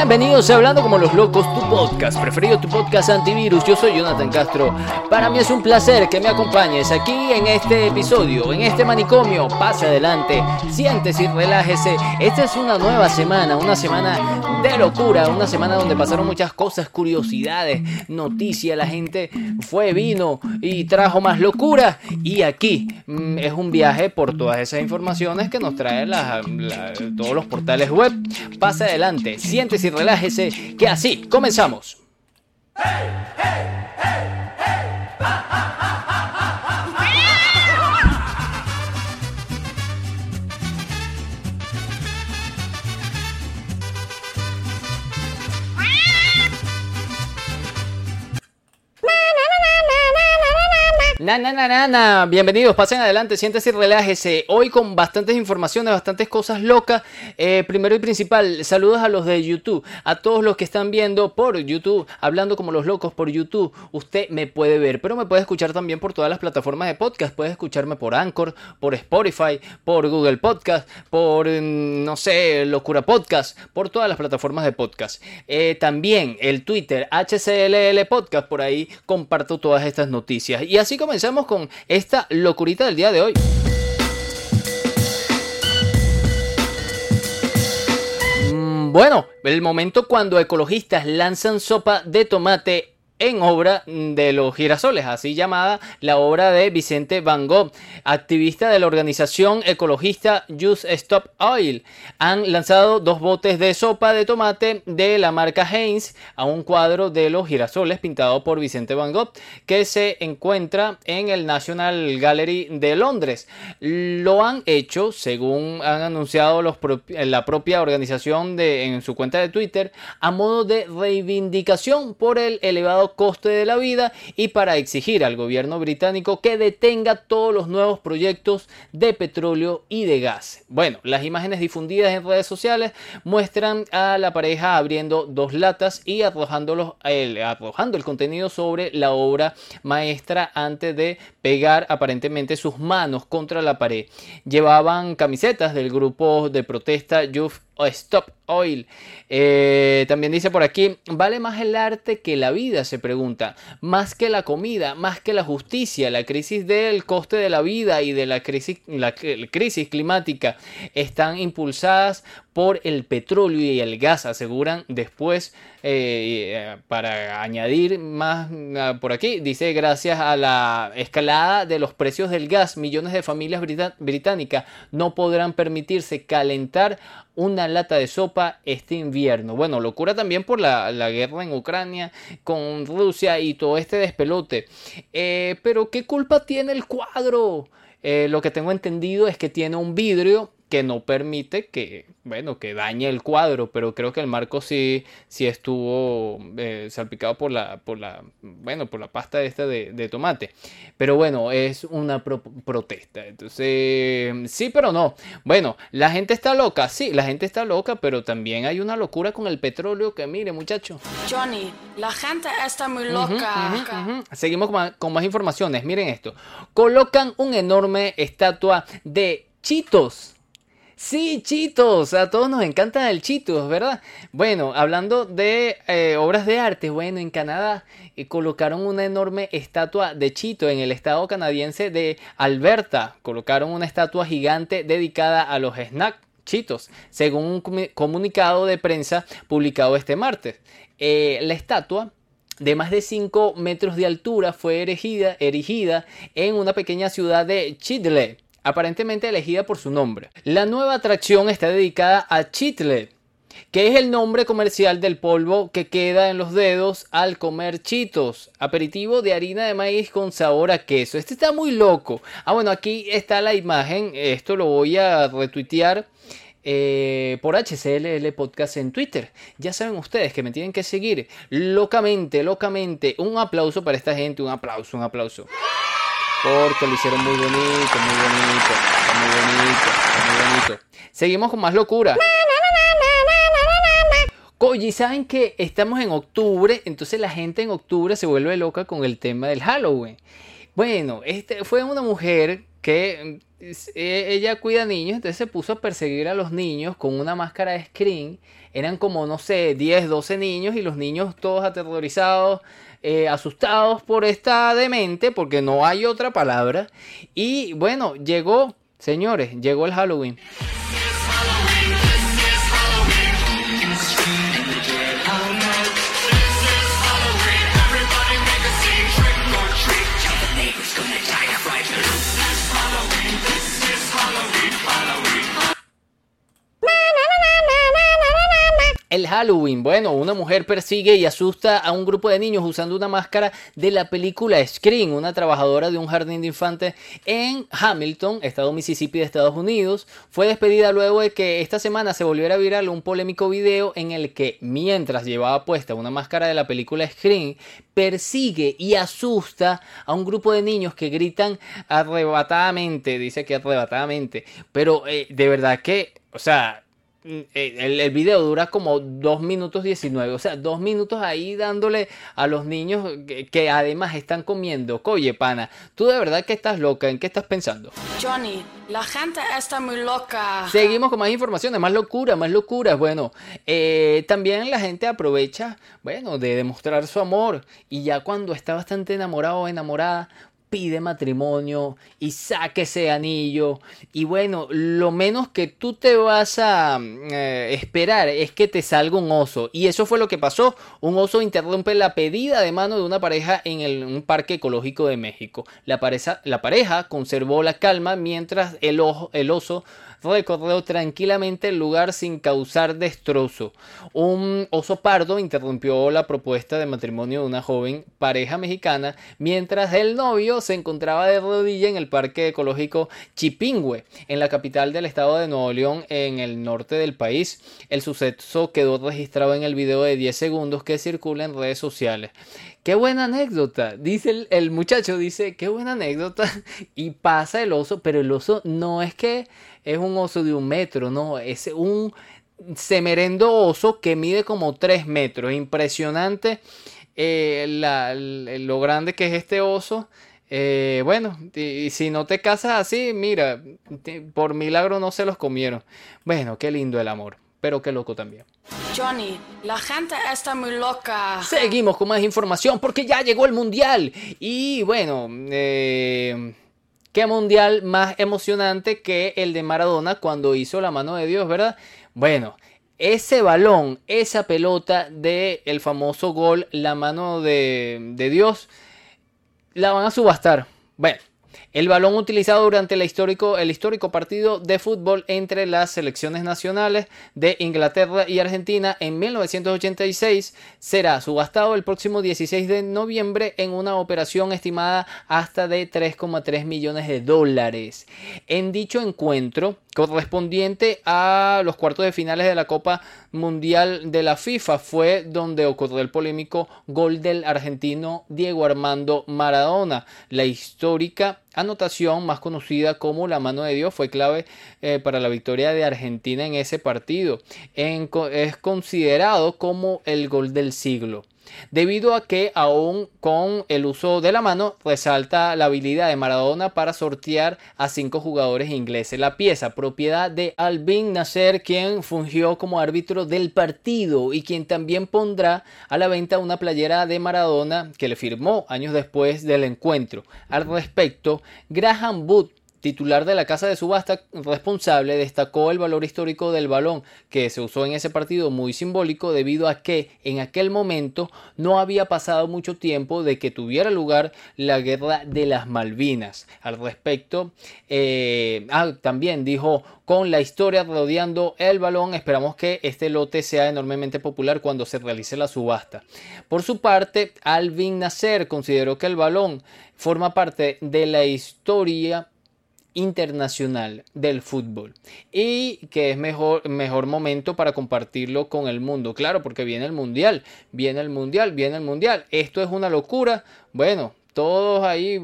Bienvenidos a Hablando como los locos, tu podcast preferido, tu podcast antivirus. Yo soy Jonathan Castro. Para mí es un placer que me acompañes aquí en este episodio, en este manicomio. Pase adelante, siéntese y relájese. Esta es una nueva semana, una semana de locura, una semana donde pasaron muchas cosas, curiosidades, noticias. La gente fue, vino y trajo más locura. Y aquí mm, es un viaje por todas esas informaciones que nos trae todos los portales web. Pase adelante, siéntese y relájese, que así comenzamos. Na, na, na, na, Bienvenidos, pasen adelante, siéntese y relájese. Hoy con bastantes informaciones, bastantes cosas locas. Eh, primero y principal, saludos a los de YouTube, a todos los que están viendo por YouTube, hablando como los locos por YouTube. Usted me puede ver, pero me puede escuchar también por todas las plataformas de podcast. Puede escucharme por Anchor, por Spotify, por Google Podcast, por, mm, no sé, Locura Podcast, por todas las plataformas de podcast. Eh, también el Twitter, HCLL Podcast, por ahí comparto todas estas noticias. Y así como comenzamos con esta locurita del día de hoy. Mm, bueno, el momento cuando ecologistas lanzan sopa de tomate en obra de los girasoles, así llamada la obra de Vicente Van Gogh, activista de la organización ecologista Use Stop Oil. Han lanzado dos botes de sopa de tomate de la marca Heinz a un cuadro de los girasoles pintado por Vicente Van Gogh que se encuentra en el National Gallery de Londres. Lo han hecho, según han anunciado los la propia organización en su cuenta de Twitter, a modo de reivindicación por el elevado coste de la vida y para exigir al gobierno británico que detenga todos los nuevos proyectos de petróleo y de gas. Bueno, las imágenes difundidas en redes sociales muestran a la pareja abriendo dos latas y arrojando el, arrojando el contenido sobre la obra maestra antes de pegar aparentemente sus manos contra la pared. Llevaban camisetas del grupo de protesta Youth Stop Oil. Eh, también dice por aquí, vale más el arte que la vida, se pregunta, más que la comida, más que la justicia, la crisis del coste de la vida y de la crisis, la crisis climática están impulsadas por el petróleo y el gas, aseguran después, eh, eh, para añadir más ah, por aquí, dice, gracias a la escalada de los precios del gas, millones de familias británicas no podrán permitirse calentar una lata de sopa este invierno. Bueno, locura también por la, guerra en Ucrania con Rusia y todo este despelote. Eh, pero ¿qué culpa tiene el cuadro? lo que tengo entendido es que tiene un vidrio que no permite que, bueno, que dañe el cuadro, pero creo que el marco sí, sí estuvo eh, salpicado por la, por la, bueno, por la pasta esta de, tomate. Pero bueno, es una protesta. Entonces, sí, pero no. Bueno, la gente está loca, sí, la gente está loca, pero también hay una locura con el petróleo que, mire, muchacho. Johnny, la gente está muy loca. Seguimos con más informaciones. Miren esto. Colocan una enorme estatua de Chitos Sí, Chitos, a todos nos encanta el Chitos, ¿verdad? Bueno, hablando de eh, obras de arte, bueno, en Canadá eh, colocaron una enorme estatua de Chito en el estado canadiense de Alberta. Colocaron una estatua gigante dedicada a los snacks Chitos, según un comunicado de prensa publicado este martes. Eh, la estatua de más de 5 metros de altura fue erigida, en una pequeña ciudad de Chidley aparentemente elegida por su nombre. La nueva atracción está dedicada a Chitle, que es el nombre comercial del polvo que queda en los dedos al comer chitos, aperitivo de harina de maíz con sabor a queso. Este está muy loco. Ah, bueno, aquí está la imagen, esto lo voy a retuitear. Eh, por HCLL Podcast en Twitter. Ya saben ustedes que me tienen que seguir locamente, locamente. Un aplauso para esta gente, un aplauso, un aplauso porque lo hicieron muy bonito, muy bonito. muy bonito, muy bonito. Seguimos con más locura. Oye, ¿saben que estamos en octubre? Entonces la gente en octubre se vuelve loca con el tema del Halloween. Bueno, este fue una mujer que e, ella cuida niños, entonces se puso a perseguir a los niños con una máscara de screen. Eran como, no sé, 10, 12 niños y los niños todos aterrorizados, eh, asustados por esta demente, porque no hay otra palabra. Y bueno, llegó, señores, llegó el Halloween. Halloween. Bueno, una mujer persigue y asusta a un grupo de niños usando una máscara de la película Scream. Una trabajadora de un jardín de infantes en Hamilton, estado Mississippi de Estados Unidos, fue despedida luego de que esta semana se volviera viral un polémico video en el que, mientras llevaba puesta una máscara de la película Scream, persigue y asusta a un grupo de niños que gritan arrebatadamente. Dice que arrebatadamente. Pero eh, de verdad que, o sea el, el, video dura como 2 minutos 19, o sea, 2 minutos ahí dándole a los niños que, además están comiendo. Oye, pana, tú de verdad que estás loca, ¿en qué estás pensando? Johnny, la gente está muy loca. Seguimos con más informaciones, más locura, más locuras. Bueno, eh, también la gente aprovecha, bueno, de demostrar su amor y ya cuando está bastante enamorado o enamorada, pide matrimonio y saque ese anillo. Y bueno, lo menos que tú te vas a eh, esperar es que te salga un oso. Y eso fue lo que pasó. Un oso interrumpe la pedida de mano de una pareja en un parque ecológico de México. La pareja, la pareja conservó la calma mientras el, el oso recorrió tranquilamente el lugar sin causar destrozo. Un oso pardo interrumpió la propuesta de matrimonio de una joven pareja mexicana mientras el novio se encontraba de rodilla en el parque ecológico Chipingüe, en la capital del estado de Nuevo León, en el norte del país. El suceso quedó registrado en el video de 10 segundos que circula en redes sociales. Qué buena anécdota, dice el, muchacho, dice, qué buena anécdota. Y pasa el oso, pero el oso no es que es un oso de un metro, no, es un semerendo oso que mide como 3 metros. Impresionante eh, lo grande que es este oso. Eh, bueno, y, si no te casas así, mira, por milagro no se los comieron. Bueno, qué lindo el amor, pero qué loco también. Johnny, la gente está muy loca. Seguimos con más información porque ya llegó el mundial. Y bueno, eh, ¿Qué mundial más emocionante que el de Maradona cuando hizo la mano de Dios, verdad? Bueno, ese balón, esa pelota del el famoso gol, la mano de, de Dios, la van a subastar. Bueno, el balón utilizado durante el histórico, el histórico partido de fútbol entre las selecciones nacionales de Inglaterra y Argentina en 1986 será subastado el próximo 16 de noviembre en una operación estimada hasta de 3,3 millones de dólares. En dicho encuentro, correspondiente a los cuartos de finales de la Copa Mundial de la FIFA fue donde ocurrió el polémico gol del argentino Diego Armando Maradona. La histórica anotación más conocida como la mano de Dios fue clave eh, para la victoria de Argentina en ese partido. es considerado como el gol del siglo debido a que aún con el uso de la mano resalta la habilidad de Maradona para sortear a cinco jugadores ingleses. La pieza, propiedad de Alvin Nasser, quien fungió como árbitro del partido y quien también pondrá a la venta una playera de Maradona que le firmó años después del encuentro. Al respecto, Graham Wood titular de la casa de subasta responsable, destacó el valor histórico del balón que se usó en ese partido muy simbólico debido a que en aquel momento no había pasado mucho tiempo de que tuviera lugar la guerra de las Malvinas. Al respecto, eh, ah, también dijo con la historia rodeando el balón. Esperamos que este lote sea enormemente popular cuando se realice la subasta. Por su parte, Alvin Nasser consideró que el balón forma parte de la historia internacional del fútbol y que es mejor, mejor momento para compartirlo con el mundo. Claro, porque viene el mundial, viene el mundial, viene el mundial. Esto es una locura. Bueno, todos ahí,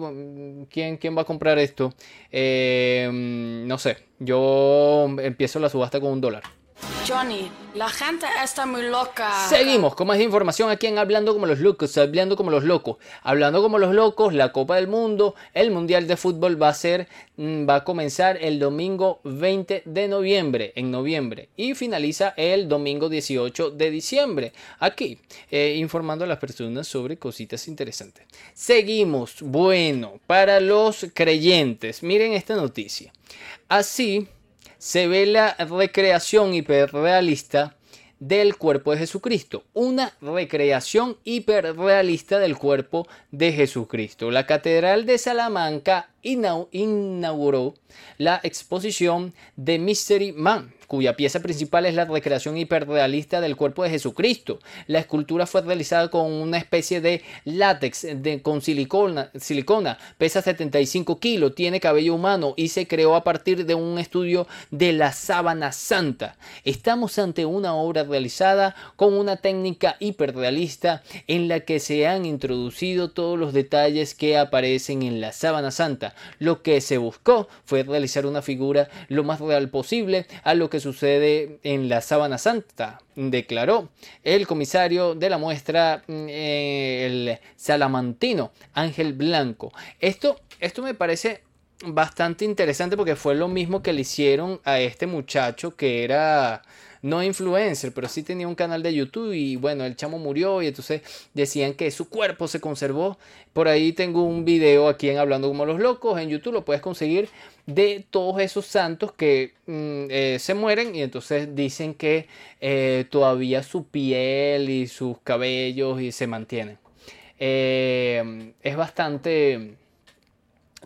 ¿quién, quién va a comprar esto? Eh, no sé, yo empiezo la subasta con un dólar. Johnny, la gente está muy loca. Seguimos con más información aquí en Hablando como los locos, hablando como los locos, hablando como los locos, la Copa del Mundo, el Mundial de Fútbol va a ser, mm, va a comenzar el domingo 20 de noviembre, en noviembre, y finaliza el domingo 18 de diciembre. Aquí, eh, informando a las personas sobre cositas interesantes. Seguimos, bueno, para los creyentes, miren esta noticia. Así, se ve la recreación hiperrealista del cuerpo de Jesucristo. Una recreación hiperrealista del cuerpo de Jesucristo. La Catedral de Salamanca inauguró la exposición de Mystery Man, cuya pieza principal es la recreación hiperrealista del cuerpo de Jesucristo. La escultura fue realizada con una especie de látex de, con silicona, silicona, pesa 75 kilos, tiene cabello humano y se creó a partir de un estudio de la sábana santa. Estamos ante una obra realizada con una técnica hiperrealista en la que se han introducido todos los detalles que aparecen en la sábana santa. Lo que se buscó fue realizar una figura lo más real posible a lo que sucede en la sábana santa, declaró el comisario de la muestra, mm, el salamantino Ángel Blanco. Esto, esto me parece bastante interesante porque fue lo mismo que le hicieron a este muchacho que era no influencer, pero sí tenía un canal de YouTube y bueno, el chamo murió y entonces decían que su cuerpo se conservó. Por ahí tengo un video aquí en Hablando como los locos, en YouTube lo puedes conseguir de todos esos santos que mm, eh, se mueren y entonces dicen que eh, todavía su piel y sus cabellos y se mantienen. Eh, es bastante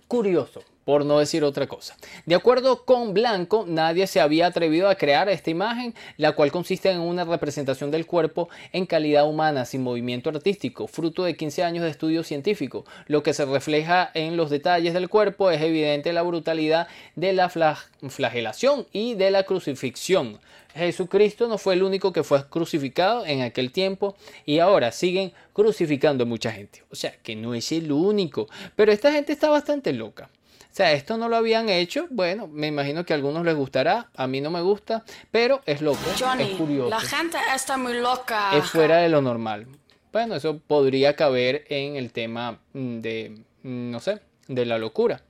curioso por no decir otra cosa. De acuerdo con Blanco, nadie se había atrevido a crear esta imagen, la cual consiste en una representación del cuerpo en calidad humana, sin movimiento artístico, fruto de 15 años de estudio científico. Lo que se refleja en los detalles del cuerpo es evidente la brutalidad de la flagelación y de la crucifixión. Jesucristo no fue el único que fue crucificado en aquel tiempo y ahora siguen crucificando a mucha gente. O sea, que no es el único. Pero esta gente está bastante loca. O sea, esto no lo habían hecho. Bueno, me imagino que a algunos les gustará. A mí no me gusta, pero es loco. Johnny, es curioso. La gente está muy loca. Es fuera de lo normal. Bueno, eso podría caber en el tema mm, de, mm, no sé, de la locura.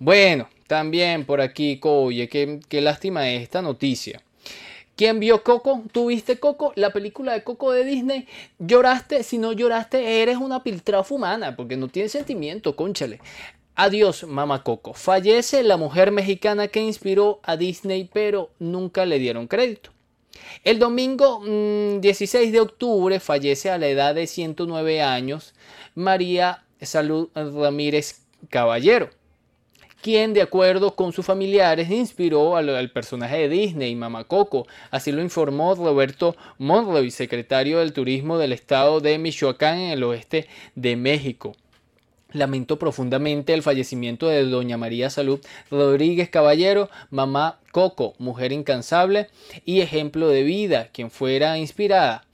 Bueno, también por aquí, oye, qué, qué lástima esta noticia. ¿Quién vio Coco? ¿Tú viste Coco? La película de Coco de Disney. ¿Lloraste? Si no lloraste, eres una piltrafa humana, porque no tienes sentimiento, conchale. Adiós, Mama Coco. Fallece la mujer mexicana que inspiró a Disney, pero nunca le dieron crédito. El domingo 16 mm, de octubre fallece a la edad de 109 años María Salud Ramírez Caballero, quien de acuerdo con sus familiares inspiró al, personaje de Disney, Mama Coco. Así lo informó Roberto Monroy, secretario del Turismo del estado de Michoacán en el oeste de México. Lamento profundamente el fallecimiento de doña María Salud Rodríguez Caballero, mamá Coco, mujer incansable y ejemplo de vida, quien fuera inspirada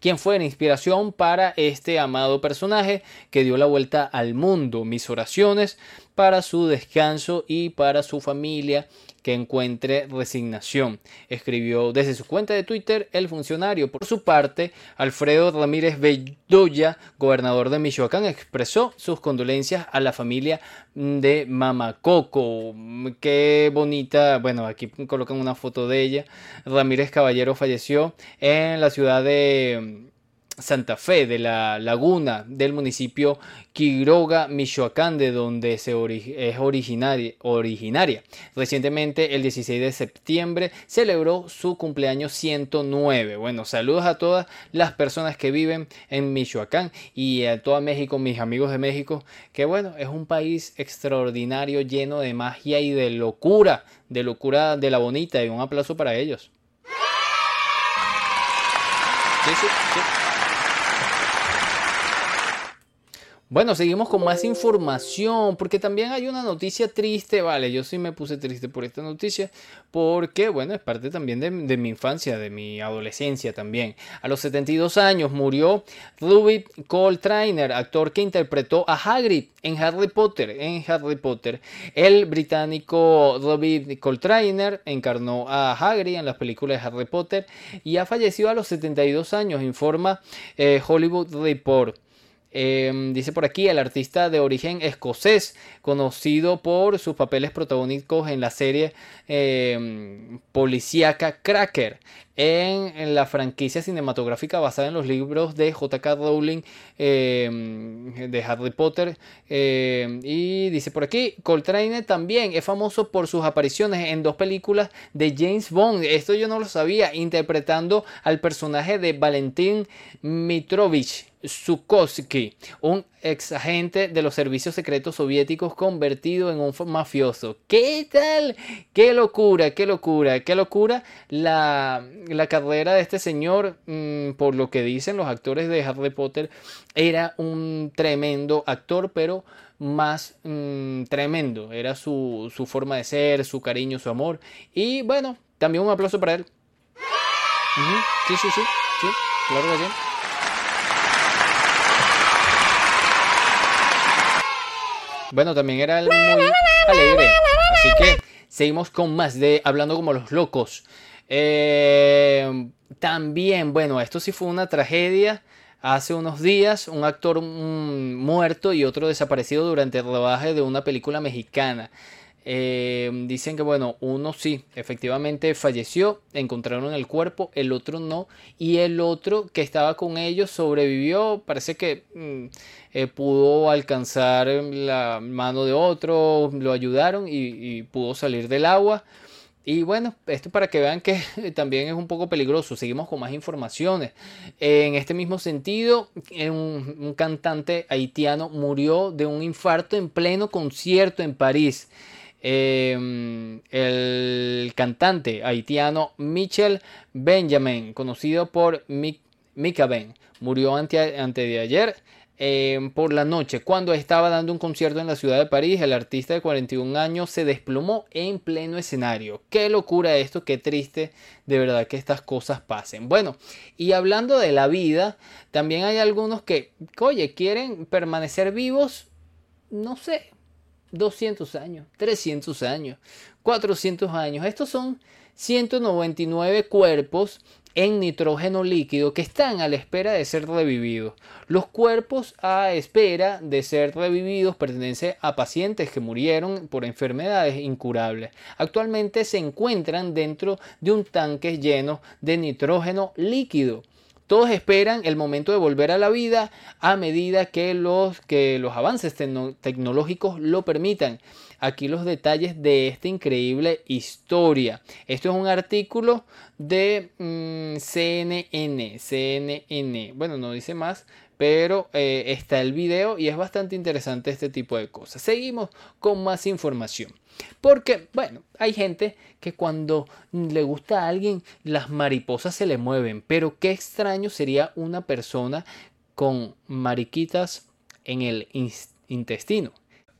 quien fuera inspiración para este amado personaje que dio la vuelta al mundo. Mis oraciones para su descanso y para su familia que encuentre resignación, escribió desde su cuenta de Twitter el funcionario. Por su parte, Alfredo Ramírez Bedoya, gobernador de Michoacán, expresó sus condolencias a la familia de Mamacoco. Qué bonita, bueno, aquí colocan una foto de ella. Ramírez Caballero falleció en la ciudad de Santa Fe de la Laguna del municipio Quiroga, Michoacán, de donde se es originaria, originaria. Recientemente, el 16 de septiembre, celebró su cumpleaños 109. Bueno, saludos a todas las personas que viven en Michoacán y a toda México, mis amigos de México, que bueno, es un país extraordinario, lleno de magia y de locura, de locura de la bonita, y un aplauso para ellos. Bueno, seguimos con más información, porque también hay una noticia triste, vale, yo sí me puse triste por esta noticia, porque, bueno, es parte también de, mi infancia, de mi adolescencia también. A los 72 años murió Ruby Coltrane, actor que interpretó a Hagrid en Harry Potter, en Harry Potter. El británico Ruby Coltrane encarnó a Hagrid en las películas de Harry Potter y ha fallecido a los 72 años, informa eh, Hollywood Report. Em, dice por aquí, el artista de origen escocés, conocido por sus papeles protagónicos en la serie eh, policíaca Cracker, en, la franquicia cinematográfica basada en los libros de J.K. Rowling em, de Harry Potter. y dice por aquí, Coltrane también es famoso por sus apariciones en dos películas de James Bond. Esto yo no lo sabía, interpretando al personaje de Valentín Mitrovich Sukovsky, un ex agente de los servicios secretos soviéticos convertido en un mafioso. ¿Qué tal? ¡Qué locura! ¡Qué locura! ¡Qué locura! La, carrera de este señor, mm, por lo que dicen los actores de Harry Potter, era un tremendo actor, pero más mm, tremendo. Era su, su forma de ser, su cariño, su amor. Y bueno, también un aplauso para él. Sí, sí, sí, sí, claro que sí. Bueno, también era muy alegre. Así que seguimos con más de Hablando como los locos. Eh, también, bueno, esto sí fue una tragedia. Hace unos días, un actor mm, muerto y otro desaparecido durante el rodaje de una película mexicana. Em, dicen que bueno, uno sí, efectivamente falleció, encontraron el cuerpo, el otro no, y el otro que estaba con ellos sobrevivió, parece que mm, eh, pudo alcanzar la mano de otro, lo ayudaron y, pudo salir del agua. Y bueno, esto para que vean que también es un poco peligroso. Seguimos con más informaciones. En este mismo sentido, un, un cantante haitiano murió de un infarto en pleno concierto en París. Em, el cantante haitiano Michel Benjamin, conocido por Mika Ben, murió ante, de ayer em, por la noche. Cuando estaba dando un concierto en la ciudad de París, el artista de 41 años se desplomó en pleno escenario. Qué locura esto, qué triste de verdad que estas cosas pasen. Bueno, y hablando de la vida, también hay algunos que, oye, quieren permanecer vivos, no sé, 200 años, 300 años, 400 años. Estos son 199 cuerpos en nitrógeno líquido que están a la espera de ser revividos. Los cuerpos a espera de ser revividos pertenecen a pacientes que murieron por enfermedades incurables. Actualmente se encuentran dentro de un tanque lleno de nitrógeno líquido. Todos esperan el momento de volver a la vida a medida que los, que los avances tecnológicos lo permitan. Aquí los detalles de esta increíble historia. Esto es un artículo de mm, CNN. CNN. Bueno, no dice más, pero eh, está el video y es bastante interesante este tipo de cosas. Seguimos con más información. Porque, bueno, hay gente que cuando le gusta a alguien, las mariposas se le mueven. Pero qué extraño sería una persona con mariquitas en el intestino.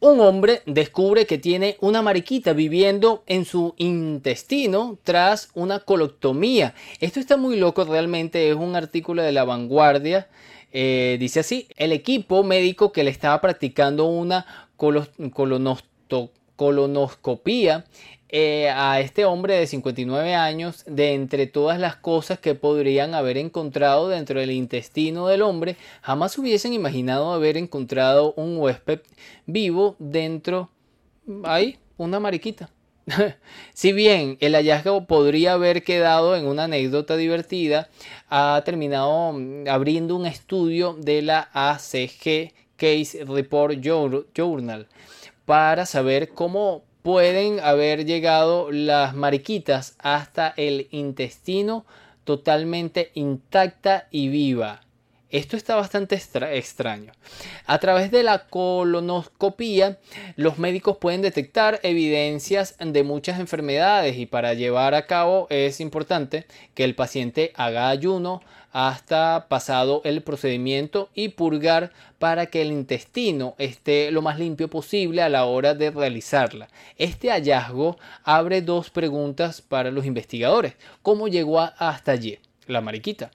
Un hombre descubre que tiene una mariquita viviendo en su intestino tras una coloctomía. Esto está muy loco, realmente es un artículo de la vanguardia. Eh, dice así, el equipo médico que le estaba practicando una colonoscopia eh, a este hombre de 59 años de entre todas las cosas que podrían haber encontrado dentro del intestino del hombre, jamás hubiesen imaginado haber encontrado un huésped vivo dentro, ahí, una mariquita. si bien el hallazgo podría haber quedado en una anécdota divertida, ha terminado mm, abriendo un estudio de la ACG Case Report Journal para saber cómo pueden haber llegado las mariquitas hasta el intestino totalmente intacta y viva. Esto está bastante extraño. A través de la colonoscopía, los médicos pueden detectar evidencias de muchas enfermedades y para llevar a cabo es importante que el paciente haga ayuno hasta pasado el procedimiento y purgar para que el intestino esté lo más limpio posible a la hora de realizarla. Este hallazgo abre dos preguntas para los investigadores. ¿Cómo llegó hasta allí la mariquita?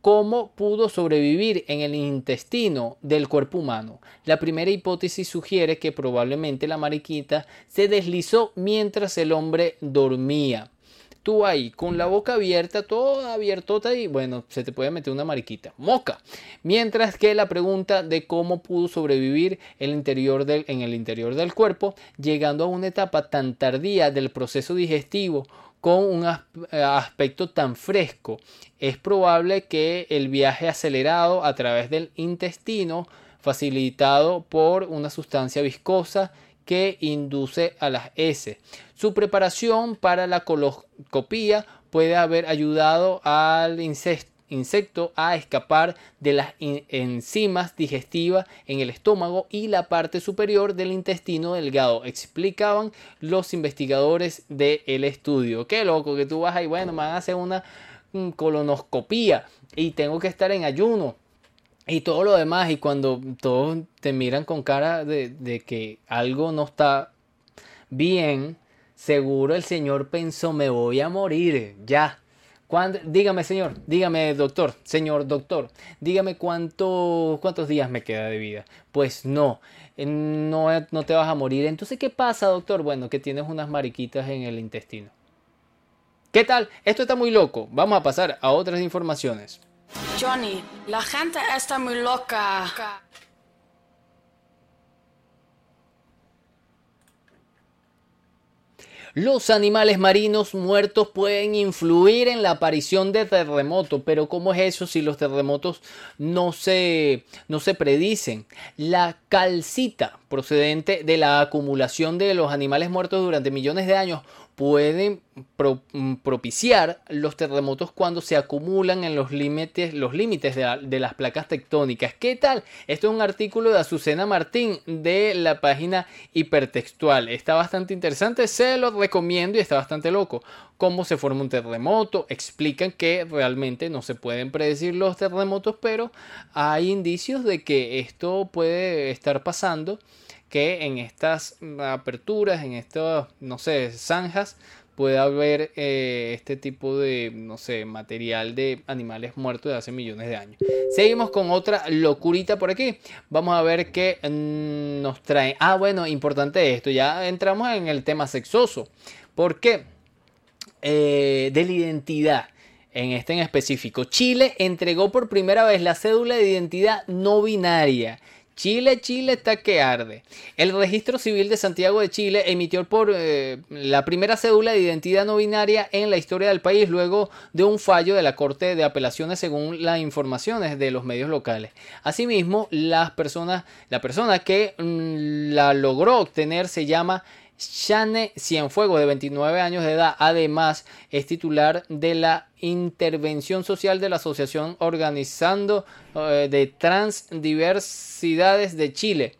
¿Cómo pudo sobrevivir en el intestino del cuerpo humano? La primera hipótesis sugiere que probablemente la mariquita se deslizó mientras el hombre dormía tú ahí con la boca abierta, toda abiertota y bueno, se te puede meter una mariquita. Moca. Mientras que la pregunta de cómo pudo sobrevivir en el interior del cuerpo, llegando a una etapa tan tardía del proceso digestivo con un aspecto tan fresco, es probable que el viaje acelerado a través del intestino, facilitado por una sustancia viscosa, que induce a las S. Su preparación para la coloscopía puede haber ayudado al insecto a escapar de las enzimas digestivas en el estómago y la parte superior del intestino delgado, explicaban los investigadores del estudio. Qué loco que tú vas ahí, bueno, me van a hacer una mm, colonoscopía y tengo que estar en ayuno y todo lo demás, y cuando todos te miran con cara de, que algo no está bien, seguro el Señor pensó, me voy a morir, ya. Dígame, Señor, dígame, doctor, Señor doctor, dígame cuánto, cuántos días me queda de vida. Pues no, no, no te vas a morir. Entonces, ¿qué pasa, doctor? Bueno, que tienes unas mariquitas en el intestino. ¿Qué tal? Esto está muy loco. Vamos a pasar a otras informaciones. Johnny, la gente está muy loca. Los animales marinos muertos pueden influir en la aparición de terremotos, pero ¿cómo es eso si los terremotos no se, no se predicen? La calcita procedente de la acumulación de los animales muertos durante millones de años pueden mm, propiciar los terremotos cuando se acumulan en los límites, los límites de, las placas tectónicas. ¿Qué tal? Esto es un artículo de Azucena Martín de la página hipertextual. Está bastante interesante, se lo recomiendo y está bastante loco. Cómo se forma un terremoto, explican que realmente no se pueden predecir los terremotos, pero hay indicios de que esto puede estar pasando que en estas aperturas, en estas, no sé, zanjas, puede haber eh, este tipo de, no sé, material de animales muertos de hace millones de años. Seguimos con otra locurita por aquí. Vamos a ver qué mm, nos trae. Ah, bueno, importante esto. Ya entramos en el tema sexoso. ¿Por qué? Eh, de la identidad. En este en específico, Chile entregó por primera vez la cédula de identidad no binaria Chile, Chile está que arde. El registro civil de Santiago de Chile emitió por eh, la primera cédula de identidad no binaria en la historia del país luego de un fallo de la Corte de Apelaciones según las informaciones de los medios locales. Asimismo, las personas, la persona que mm, la logró obtener se llama Shane Cienfuegos, de 29 años de edad, además es titular de la intervención social de la Asociación Organizando eh, de Transdiversidades de Chile.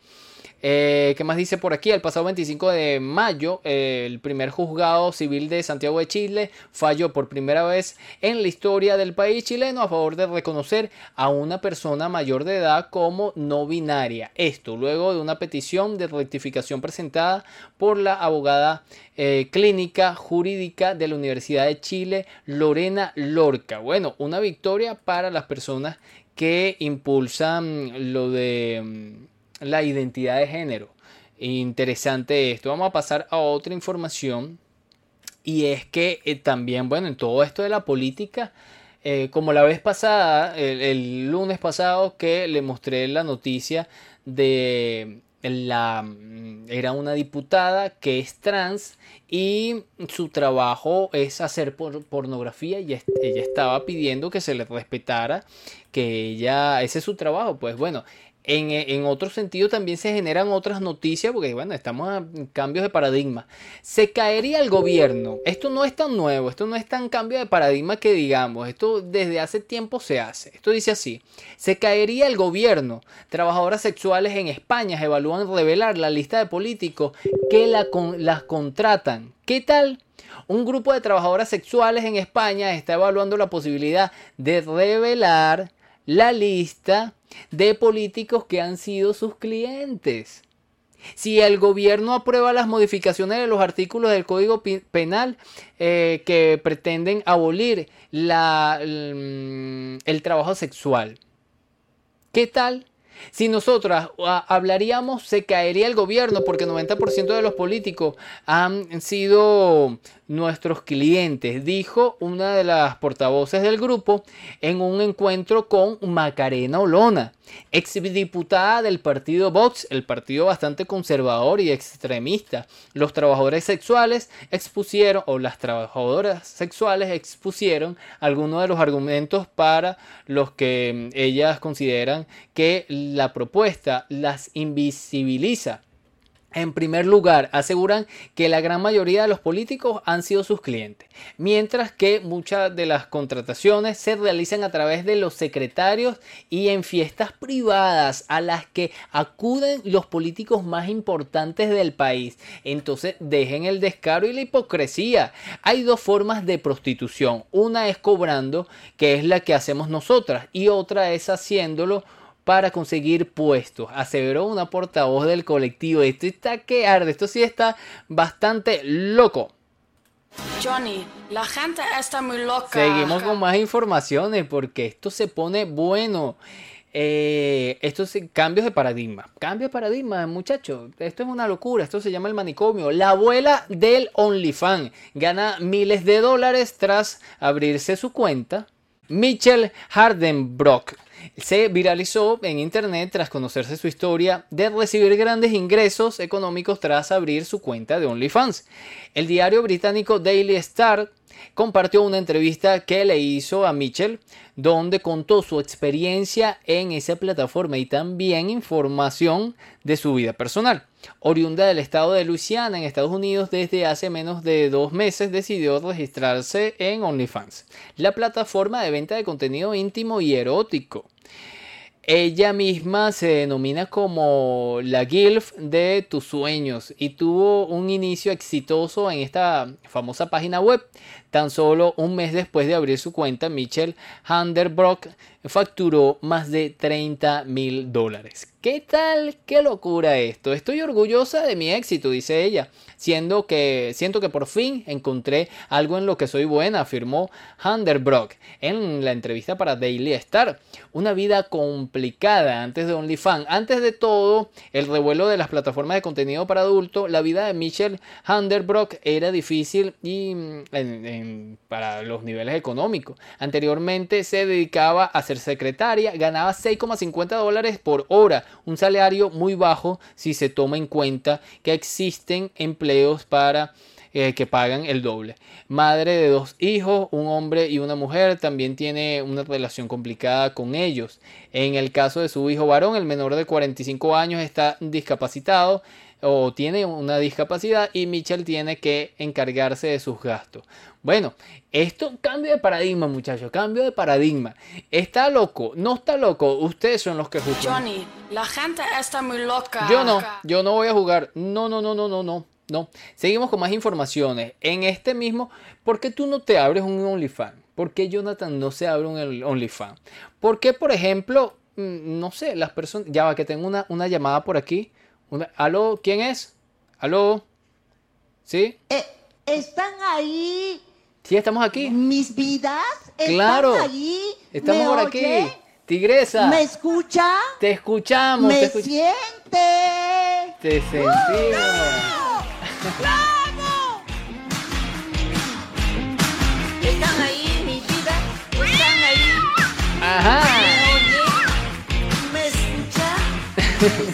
Eh, ¿Qué más dice por aquí? El pasado 25 de mayo, el primer juzgado civil de Santiago de Chile falló por primera vez en la historia del país chileno a favor de reconocer a una persona mayor de edad como no binaria. Esto luego de una petición de rectificación presentada por la abogada eh, clínica jurídica de la Universidad de Chile, Lorena Lorca. Bueno, una victoria para las personas que impulsan lo de mm, la identidad de género. Interesante esto. Vamos a pasar a otra información. Y es que eh, también, bueno, en todo esto de la política, eh, como la vez pasada, el, lunes pasado que le mostré la noticia de la mm, era una diputada que es trans y su trabajo es hacer pornografía y ella estaba pidiendo que se le respetara que ella ese es su trabajo pues bueno En, otro sentido también se generan otras noticias porque, bueno, estamos en cambios de paradigma. Se caería el gobierno. Esto no es tan nuevo, esto no es tan cambio de paradigma que digamos. Esto desde hace tiempo se hace. Esto dice así. Se caería el gobierno. Trabajadoras sexuales en España evalúan revelar la lista de políticos que la las contratan. ¿Qué tal? Un grupo de trabajadoras sexuales en España está evaluando la posibilidad de revelar la lista de políticos que han sido sus clientes. Si el gobierno aprueba las modificaciones de los artículos del Código Penal eh, que pretenden abolir la, el, el trabajo sexual, ¿qué tal si nosotras hablaríamos, se caería el gobierno porque 90% de los políticos han sido nuestros clientes, dijo una de las portavoces del grupo en un encuentro con Macarena Olona, exdiputada del partido Vox, el partido bastante conservador y extremista. Los trabajadores sexuales expusieron, o las trabajadoras sexuales expusieron algunos de los argumentos para los que ellas consideran que la propuesta las invisibiliza en primer lugar, aseguran que la gran mayoría de los políticos han sido sus clientes, mientras que muchas de las contrataciones se realizan a través de los secretarios y en fiestas privadas a las que acuden los políticos más importantes del país. Entonces, dejen el descaro y la hipocresía. Hay dos formas de prostitución. Una es cobrando, que es la que hacemos nosotras, y otra es haciéndolo para conseguir puestos, aseveró una portavoz del colectivo. Esto está que arde, esto sí está bastante loco. Johnny, la gente está muy loca. Seguimos con más informaciones porque esto se pone bueno. Eh, esto es cambios de paradigma. Cambios de paradigma, muchachos. Esto es una locura. Esto se llama el manicomio. La abuela del OnlyFans gana miles de dólares tras abrirse su cuenta. Mitchell Hardenbrock se viralizó en internet tras conocerse su historia de recibir grandes ingresos económicos tras abrir su cuenta de OnlyFans. El diario británico Daily Star compartió una entrevista que le hizo a Mitchell donde contó su experiencia en esa plataforma y también información de su vida personal. Oriunda del estado de Luisiana en Estados Unidos desde hace menos de dos meses decidió registrarse en OnlyFans, la plataforma de venta de contenido íntimo y erótico. Ella misma se denomina como la GILF de tus sueños y tuvo un inicio exitoso en esta famosa página web. Tan solo un mes después de abrir su cuenta, Michelle Handerbrock facturó más de 30 mil dólares. ¿Qué tal? ¿Qué locura esto? Estoy orgullosa de mi éxito, dice ella siendo que siento que por fin encontré algo en lo que soy buena, afirmó Brock en la entrevista para Daily Star. Una vida complicada antes de OnlyFans. Antes de todo, el revuelo de las plataformas de contenido para adultos, la vida de Michelle Brock era difícil y para los niveles económicos. Anteriormente se dedicaba a ser secretaria, ganaba 6,50 dólares por hora, un salario muy bajo si se toma en cuenta que existen empleos para eh, que pagan el doble. Madre de dos hijos, un hombre y una mujer, también tiene una relación complicada con ellos. En el caso de su hijo varón, el menor de 45 años está discapacitado o tiene una discapacidad y Mitchell tiene que encargarse de sus gastos. Bueno, esto cambio de paradigma, muchachos, cambio de paradigma. ¿Está loco? ¿No está loco? Ustedes son los que juzgan. Johnny, la gente está muy loca. Yo no, yo no voy a jugar. No, no, no, no, no, no. No, seguimos con más informaciones. En este mismo, ¿por qué tú no te abres un OnlyFans? ¿Por qué Jonathan no se abre un OnlyFans? ¿Por qué, por ejemplo, mm, no sé, las personas... Ya va, que tengo una, una llamada por aquí. ¿Aló? ¿Quién es? ¿Aló? ¿Sí? Eh, ¿Están ahí? Sí, estamos aquí. ¿Mis vidas? ¿Están claro. allí? Estamos por aquí. Tigresa. ¿Me escucha? Te escuchamos. ¿Me te siente? Te sentimos. ¡Bravo! ¿Están ahí, mi vida? ¿Están ahí? Ajá. ¿Me oye? ¿Me escucha?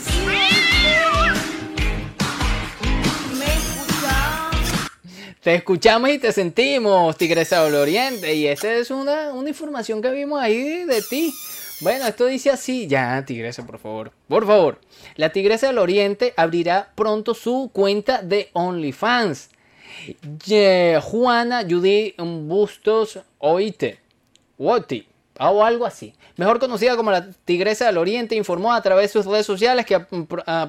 Te escuchamos y te sentimos, Tigresa del Oriente. Y esa es una, una información que vimos ahí de ti. Bueno, esto dice así. Ya, Tigresa, por favor. Por favor. La Tigresa del Oriente abrirá pronto su cuenta de OnlyFans. Juana Judy Bustos Oite. Woti o algo así. Mejor conocida como la Tigresa del Oriente, informó a través de sus redes sociales que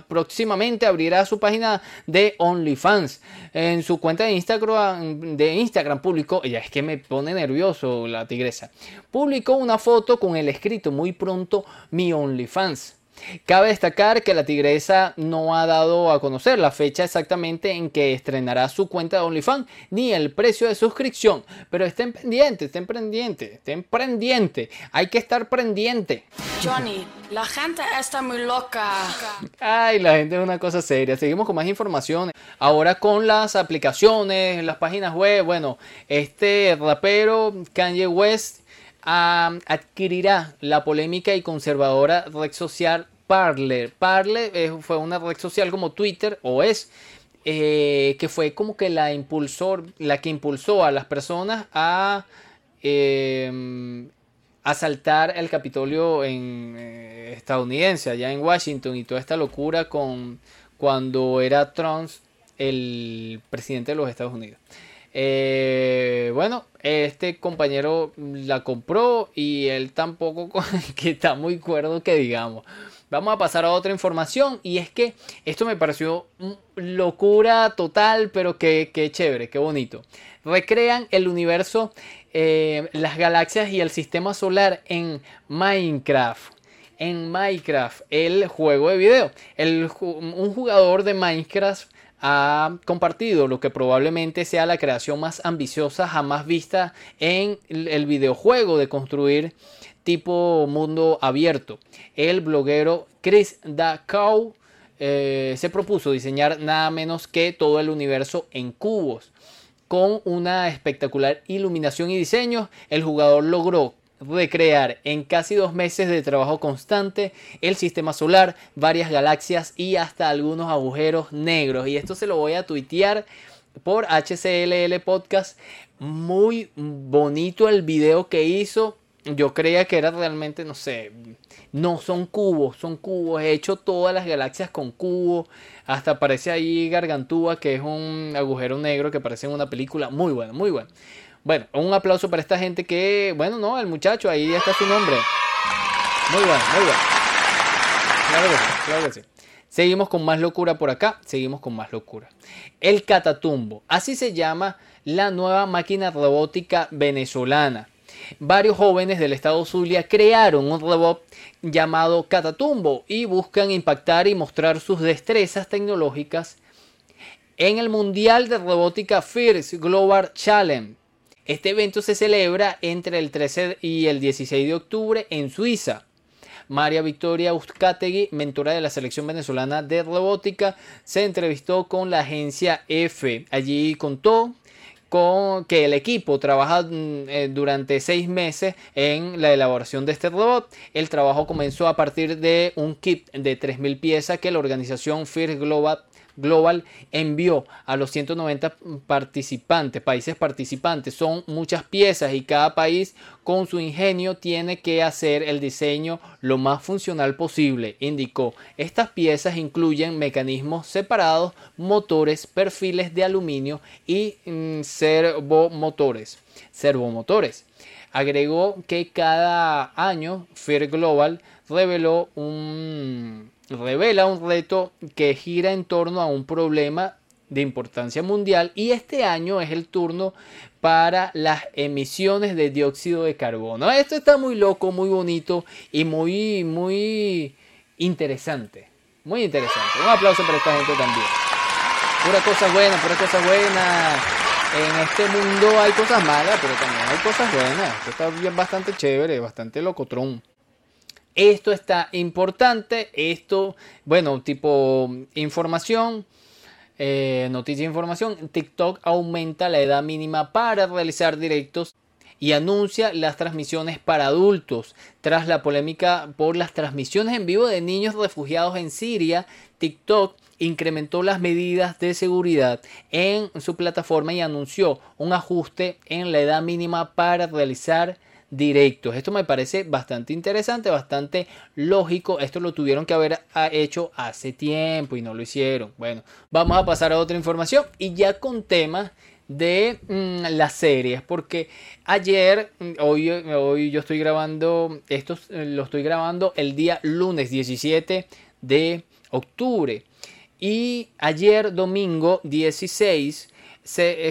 próximamente abrirá su página de OnlyFans. En su cuenta de Instagram, publicó, ya es que me pone nervioso la Tigresa, publicó una foto con el escrito muy pronto mi OnlyFans. Cabe destacar que la tigresa no ha dado a conocer la fecha exactamente en que estrenará su cuenta de OnlyFans ni el precio de suscripción, pero estén pendientes, estén pendientes, estén pendientes, hay que estar pendiente. Johnny, la gente está muy loca. Ay, la gente es una cosa seria. Seguimos con más información. Ahora con las aplicaciones, las páginas web, bueno, este rapero Kanye West adquirirá la polémica y conservadora red social Parler. Parler eh, fue una red social como Twitter o es eh, que fue como que la impulsor, la que impulsó a las personas a em, asaltar el Capitolio en eh, estadounidense, allá en Washington y toda esta locura con cuando era Trump el presidente de los Estados Unidos. Eh, bueno, este compañero la compró y él tampoco que está muy cuerdo que digamos. Vamos a pasar a otra información y es que esto me pareció locura total, pero que, chévere, qué bonito. Recrean el universo, eh, las galaxias y el sistema solar en Minecraft en Minecraft, el juego de video. El, un jugador de Minecraft ha compartido lo que probablemente sea la creación más ambiciosa jamás vista en el videojuego de construir tipo mundo abierto. El bloguero Chris Dacau eh, se propuso diseñar nada menos que todo el universo en cubos. Con una espectacular iluminación y diseño, el jugador logró recrear en casi dos meses de trabajo constante el sistema solar, varias galaxias y hasta algunos agujeros negros. Y esto se lo voy a tuitear por HCLL Podcast. Muy bonito el video que hizo. Yo creía que era realmente, no sé, no son cubos, son cubos. He hecho todas las galaxias con cubos. Hasta aparece ahí Gargantúa, que es un agujero negro que aparece en una película. Muy bueno, muy bueno. Bueno, un aplauso para esta gente que, bueno, no, el muchacho, ahí está su nombre. Muy bueno, muy bueno. Claro que sí, claro que sí. Seguimos con más locura por acá, seguimos con más locura. El Catatumbo, así se llama la nueva máquina robótica venezolana. Varios jóvenes del estado Zulia crearon un robot llamado Catatumbo y buscan impactar y mostrar sus destrezas tecnológicas en el Mundial de Robótica First Global Challenge este evento se celebra entre el 13 y el 16 de octubre en Suiza. María Victoria Uzcategui, mentora de la selección venezolana de robótica, se entrevistó con la agencia F. Allí contó con que el equipo trabaja mm, eh, durante seis meses en la elaboración de este robot. El trabajo comenzó a partir de un kit de 3.000 piezas que la organización First Global Global envió a los 190 participantes, países participantes. Son muchas piezas y cada país con su ingenio tiene que hacer el diseño lo más funcional posible, indicó. Estas piezas incluyen mecanismos separados, motores, perfiles de aluminio y mm, servomotores. servomotores. Agregó que cada año Fair Global reveló un revela un reto que gira en torno a un problema de importancia mundial y este año es el turno para las emisiones de dióxido de carbono. Esto está muy loco, muy bonito y muy, muy interesante. Muy interesante. Un aplauso para esta gente también. Pura cosa buena, pura cosa buena. En este mundo hay cosas malas, pero también hay cosas buenas. Esto está bien bastante chévere, bastante locotrón. Esto está importante, esto, bueno, tipo información, eh, noticia de información, TikTok aumenta la edad mínima para realizar directos y anuncia las transmisiones para adultos. Tras la polémica por las transmisiones en vivo de niños refugiados en Siria, TikTok incrementó las medidas de seguridad en su plataforma y anunció un ajuste en la edad mínima para realizar directos. Esto me parece bastante interesante, bastante lógico. Esto lo tuvieron que haber ah, hecho hace tiempo y no lo hicieron. Bueno, vamos a pasar a otra información y ya con temas de mm, las series porque ayer mm, hoy, hoy yo estoy grabando esto eh, lo estoy grabando el día lunes 17 de octubre y ayer domingo 16 se,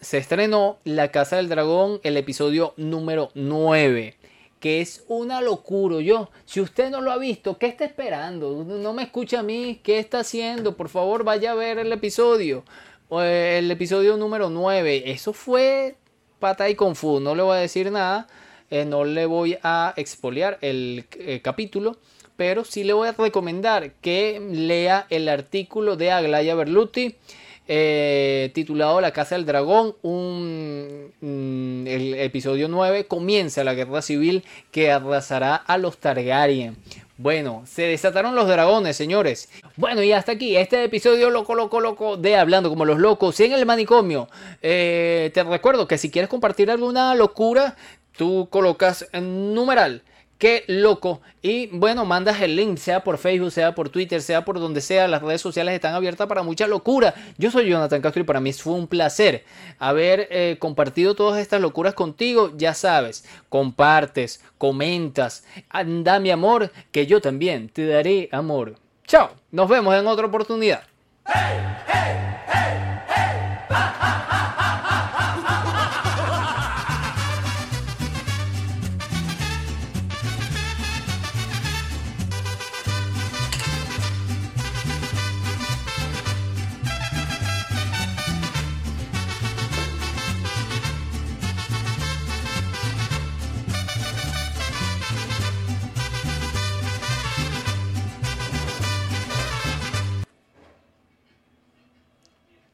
se estrenó La Casa del Dragón, el episodio número 9 que es una locura. Yo, si usted no lo ha visto, ¿qué está esperando? No me escucha a mí, ¿qué está haciendo? Por favor, vaya a ver el episodio. El episodio número 9. Eso fue pata y confu. No le voy a decir nada. Eh, no le voy a expoliar el eh, capítulo. Pero sí le voy a recomendar que lea el artículo de Aglaya Berluti eh, titulado La Casa del Dragón, un, mm, el episodio 9 comienza la guerra civil que arrasará a los Targaryen. Bueno, se desataron los dragones, señores. Bueno, y hasta aquí este episodio loco, loco, loco de Hablando como los locos en el manicomio. Eh, te recuerdo que si quieres compartir alguna locura, tú colocas en numeral Qué loco. Y bueno, mandas el link, sea por Facebook, sea por Twitter, sea por donde sea. Las redes sociales están abiertas para mucha locura. Yo soy Jonathan Castro y para mí fue un placer haber eh, compartido todas estas locuras contigo. Ya sabes, compartes, comentas. Ah, Anda mi amor, que yo también te daré amor. Chao, nos vemos en otra oportunidad. Hey, hey, hey,